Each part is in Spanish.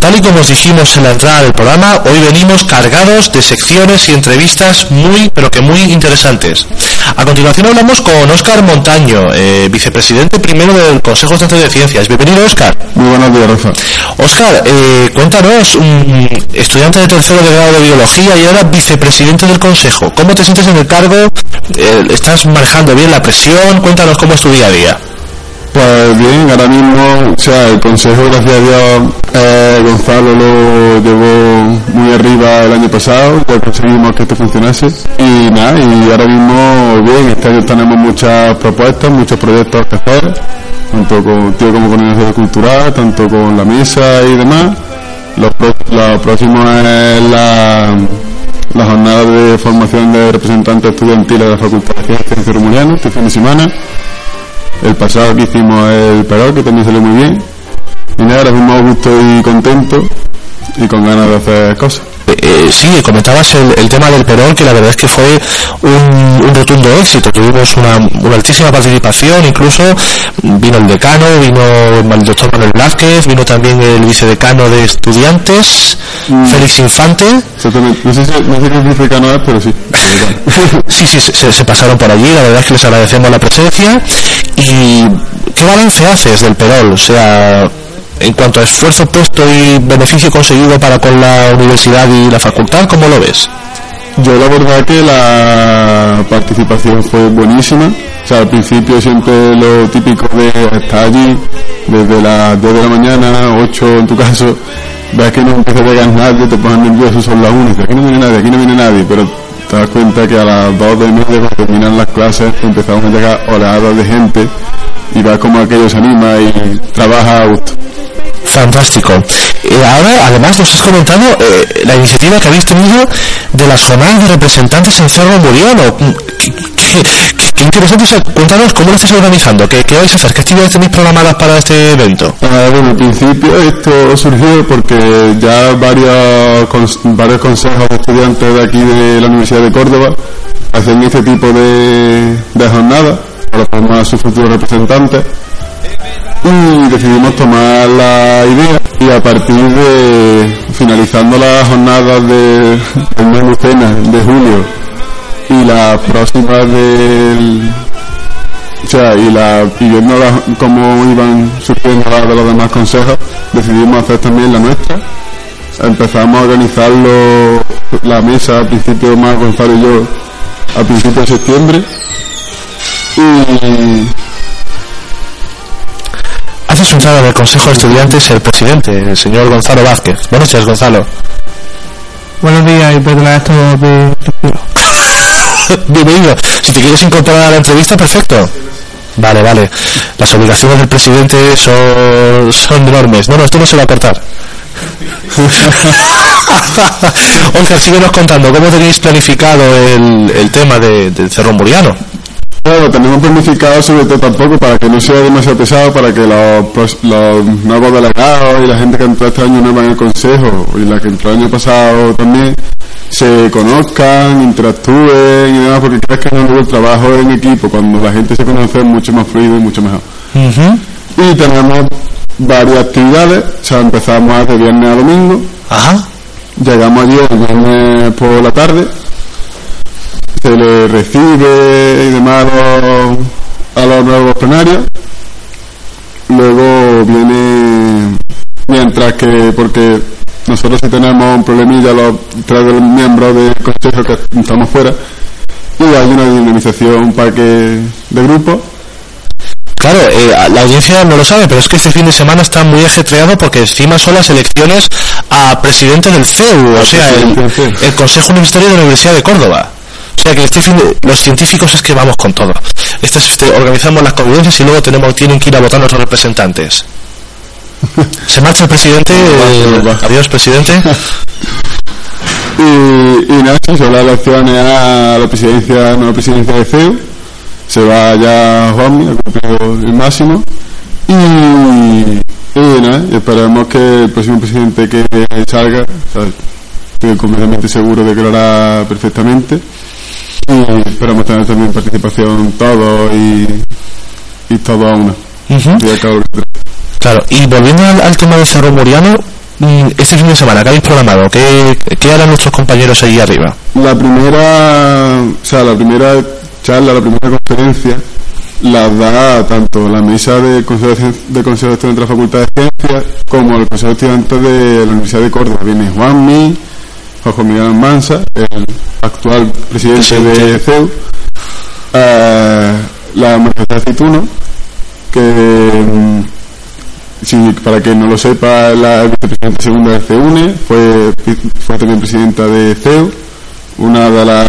Tal y como os dijimos en la entrada del programa, hoy venimos cargados de secciones y entrevistas muy, pero que muy interesantes. A continuación hablamos con Óscar Montaño, eh, vicepresidente primero del Consejo Centro de Ciencias. Bienvenido, Óscar. Muy buenos días, Rafa. Óscar, eh, cuéntanos, un estudiante de tercero de grado de biología y ahora vicepresidente del Consejo. ¿Cómo te sientes en el cargo? Eh, ¿Estás manejando bien la presión? Cuéntanos cómo es tu día a día. Pues bien, ahora mismo, o sea, el consejo, gracias a Dios, eh, Gonzalo lo llevó muy arriba el año pasado, ya conseguimos que esto funcionase. Y nada, y ahora mismo, bien, este año tenemos muchas propuestas, muchos proyectos que hacer, tanto con tío como con el cultural, tanto con la mesa y demás. Lo, lo próximo es la, jornada de formación de representantes estudiantiles de la Facultad de Ciencias Romuliano, este fin de semana el pasado que hicimos el Perol, que también salió muy bien. Y nada, ahora mismo gusto y contento y con ganas de hacer cosas. Eh, sí, comentabas el, tema del Perón, que la verdad es que fue un, rotundo éxito. Tuvimos una, altísima participación, incluso vino el decano, vino el doctor Manuel Blázquez, vino también el vicedecano de estudiantes, mm. Félix Infante. Exactamente. No sé, si, no sé qué vicedecano es, pero sí. sí, sí, se, se, pasaron por allí, la verdad es que les agradecemos la presencia. ¿Y qué balance haces del Perón? O sea, en cuanto a esfuerzo puesto y beneficio conseguido para con la universidad y la facultad, ¿cómo lo ves? Yo la verdad que la participación fue buenísima. O sea, al principio siempre lo típico de estar allí desde las 2 de la mañana, 8 en tu caso, ves que no empieza a llegar nadie, te pones nervioso, son las 1, aquí no viene nadie, aquí no viene nadie, pero te das cuenta que a las 2 de media cuando terminan las clases empezamos a llegar oleadas de gente y va como aquello se anima y trabaja a. Fantástico. Eh, ahora, además, nos has comentado eh, la iniciativa que habéis tenido de las jornadas de representantes en Cerro Muriano. Qué, qué, interesante. cuéntanos cómo lo estáis organizando, qué, qué vais a hacer, qué actividades tenéis programadas para este evento. Ah, bueno, al principio esto surgió porque ya varios, varios consejos de estudiantes de aquí de la Universidad de Córdoba hacen este tipo de, de jornadas para formar a sus futuros representantes y decidimos tomar la idea y a partir de finalizando las jornadas de mes de julio y las próximas del o sea y la y viendo cómo iban surgiendo las de los demás consejos decidimos hacer también la nuestra. Empezamos a organizarlo la mesa al principio más Gonzalo y yo a principios de septiembre y Hace su entrada en el Consejo de Estudiantes el presidente, el señor Gonzalo Vázquez. Buenos días, Gonzalo. Buenos días y perdona esto de... Bienvenido. Si te quieres incorporar a la entrevista, perfecto. Vale, vale. Las obligaciones del presidente son, son enormes. No, no, esto no se va a cortar. Oscar, síguenos contando, ¿cómo tenéis planificado el, el tema de, del Cerro Muriano? Bueno, tenemos planificado sobre todo tampoco para que no sea demasiado pesado, para que los, los nuevos delegados y la gente que entró este año nueva en el consejo y la que entró el año pasado también se conozcan, interactúen y demás, porque crees que el trabajo en equipo, cuando la gente se conoce es mucho más fluido y mucho mejor. Y tenemos varias actividades, o sea, empezamos de viernes a domingo. Ajá. Llegamos allí el viernes por la tarde se le recibe y demás a los, nuevos plenarios. Luego viene, mientras que, porque nosotros sí tenemos un problemilla los tres miembros del consejo que estamos fuera, y hay una dinamización, un parque de grupo Claro, eh, la audiencia no lo sabe, pero es que este fin de semana está muy ajetreado porque encima son las elecciones a presidente del CEU, o sea, el, el Consejo Universitario de la Universidad de Córdoba. O sea que los científicos es que vamos con todo. Este, es- este, organizamos las convivencias y luego tenemos tienen que ir a votar nuestros representantes. Se marcha el presidente. eh, adiós, presidente. Y, y nada, son las elecciones a la presidencia, nueva presidencia de CEU. Se va ya Juanmi, ha cumplido el máximo. Y, y nada, y esperemos que el próximo presidente que salga, o sea, estoy completamente seguro de que lo hará perfectamente. Y esperamos tener también participación todos y, y todo a una. Que trae. Claro, y volviendo al, al tema de Cerro Muriano, mm, este fin de semana, ¿qué habéis programado? ¿Qué, qué harán nuestros compañeros allí arriba? La primera, o sea, la primera charla, la primera conferencia, la da tanto la mesa de Consejo de Consejo de Estudiantes de la Facultad de Ciencias como el Consejo de Estudiantes de la Universidad de Córdoba. Viene Juanmi, Jorge Miguel Mansa, el actual presidente de CEU, eh, la Margarita Aceituno, que mm, si, para quien no lo sepa, la vicepresidenta segunda de CEUNE, fue, fue también presidenta de CEU, una de las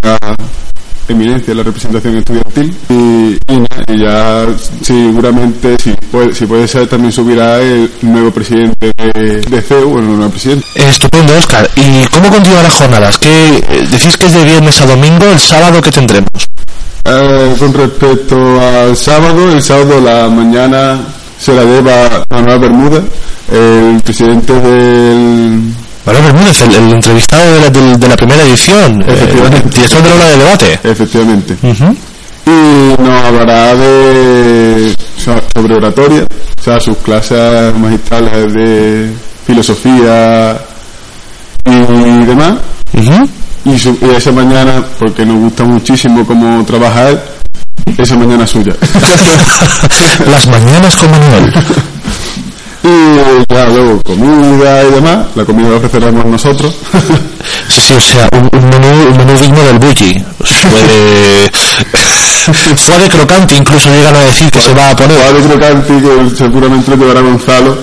eminencias de la representación estudiantil. Y, y nada, y ya seguramente, si puede, si puede ser, también subirá el nuevo presidente de, de CEU, bueno, el nuevo presidente. Estupendo, Oscar. ¿Y cómo continúan las jornadas? ¿Qué, eh, decís que es de viernes a domingo, el sábado que tendremos? Eh, con respecto al sábado, el sábado la mañana se la lleva a Nueva Bermuda, el presidente del Manuel Bermúdez, el, el entrevistado de la, del- de la primera edición, eh, Efectivamente. director de la hora de debate. efectivamente. Y nos hablará de sobre oratoria, o sea, sus clases magistrales de filosofía y demás. Y, su- y esa mañana, porque nos gusta muchísimo cómo trabaja él, esa mañana es suya. Las mañanas con Manuel. Y ya luego comida y demás, la comida la ofreceremos nosotros. Sí, sí, o sea, un, un menú, un menú digno del bully. Suave, suave crocante, incluso llegan a decir que se va a poner. Padre Crocante, que seguramente lo llevará Gonzalo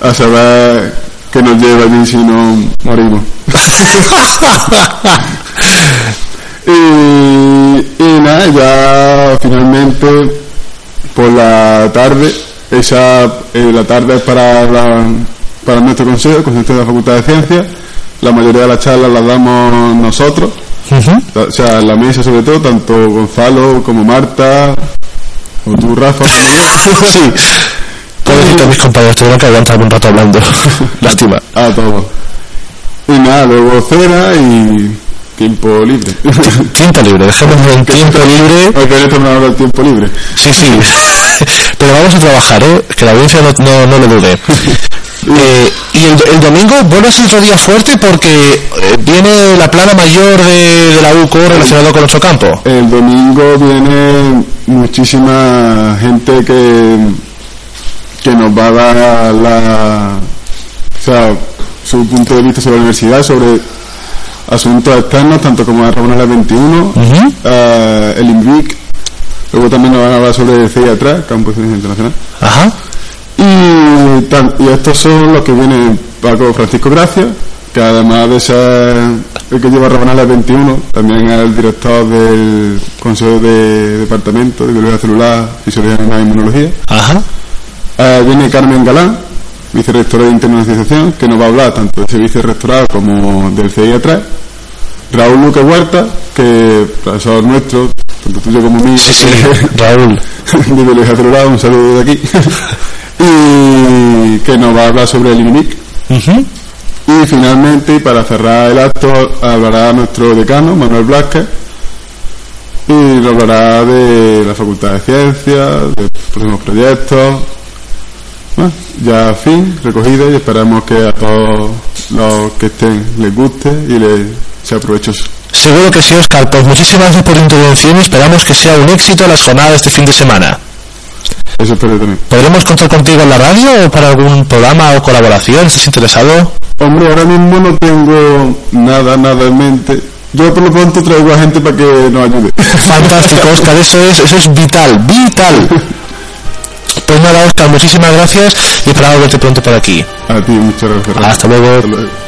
a saber que nos lleva allí si no morimos. y, y nada, ya finalmente por la tarde, esa eh, la tarde es para, la- para nuestro consejo, el consejo de la Facultad de Ciencias. La mayoría de las charlas las damos nosotros, o sea, en la mesa sobre todo, tanto Gonzalo como Marta, o tú, Rafa, como yo. Sí. Pobrecito, mis compañeros tuvieron que aguantar un rato hablando. Lástima. A todos. Y nada, luego cena y tiempo libre. Tiempo libre, dejémoslo en tiempo libre. Esto me habla del tiempo libre. Sí, sí. Pero vamos a trabajar, ¿eh? Que la audiencia no, no, no lo dude. Eh, y el, el domingo, bueno, es otro día fuerte porque eh, viene la plana mayor de, de la UCO relacionado con nuestro campo. El domingo viene muchísima gente que, que nos va a dar la, o sea, su punto de vista sobre la universidad, sobre asuntos externos, tanto como la Ramona 21, Ujú. eh, el INVIC, luego también nos van a hablar sobre el CIA atrás, Campo de Ciencia Internacional. Ajá. Y, y estos son los que vienen Paco Francisco Gracia, que además de ser el que lleva Rabanales 21, también es el director del Consejo de Departamento de Biología Celular, Fisiología Animal e Inmunología. Ajá. Eh, viene Carmen Galán, vicerrectora de internacionalización, que nos va a hablar tanto del servicio rectorado como del CIA 3. Raúl Luque Huerta, que profesor nuestro, tanto tuyo como mío, Sí, sí, Raúl. de biología un saludo de aquí. y que nos va a hablar sobre el INIC. Ujú. Y finalmente, y para cerrar el acto, hablará nuestro decano, Manuel Blasquez, y nos hablará de la Facultad de Ciencias, de próximos proyectos. Bueno, ya fin, recogida, y esperamos que a todos los que estén les guste y les sea provechoso. Seguro que sí, Oscar. Pues muchísimas gracias por tu intervención y esperamos que sea un éxito las jornadas de este fin de semana. Eso espero también. ¿Podremos contar contigo en la radio o para algún programa o colaboración? ¿Estás interesado? Hombre, ahora mismo no tengo nada, nada en mente. Yo por lo pronto traigo a gente para que nos ayude. Fantástico, Oscar. Eso es, eso es vital, vital. Pues nada, Oscar, muchísimas gracias y esperamos verte pronto por aquí. A ti, muchas gracias. Hasta luego. Hasta luego.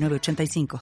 906985.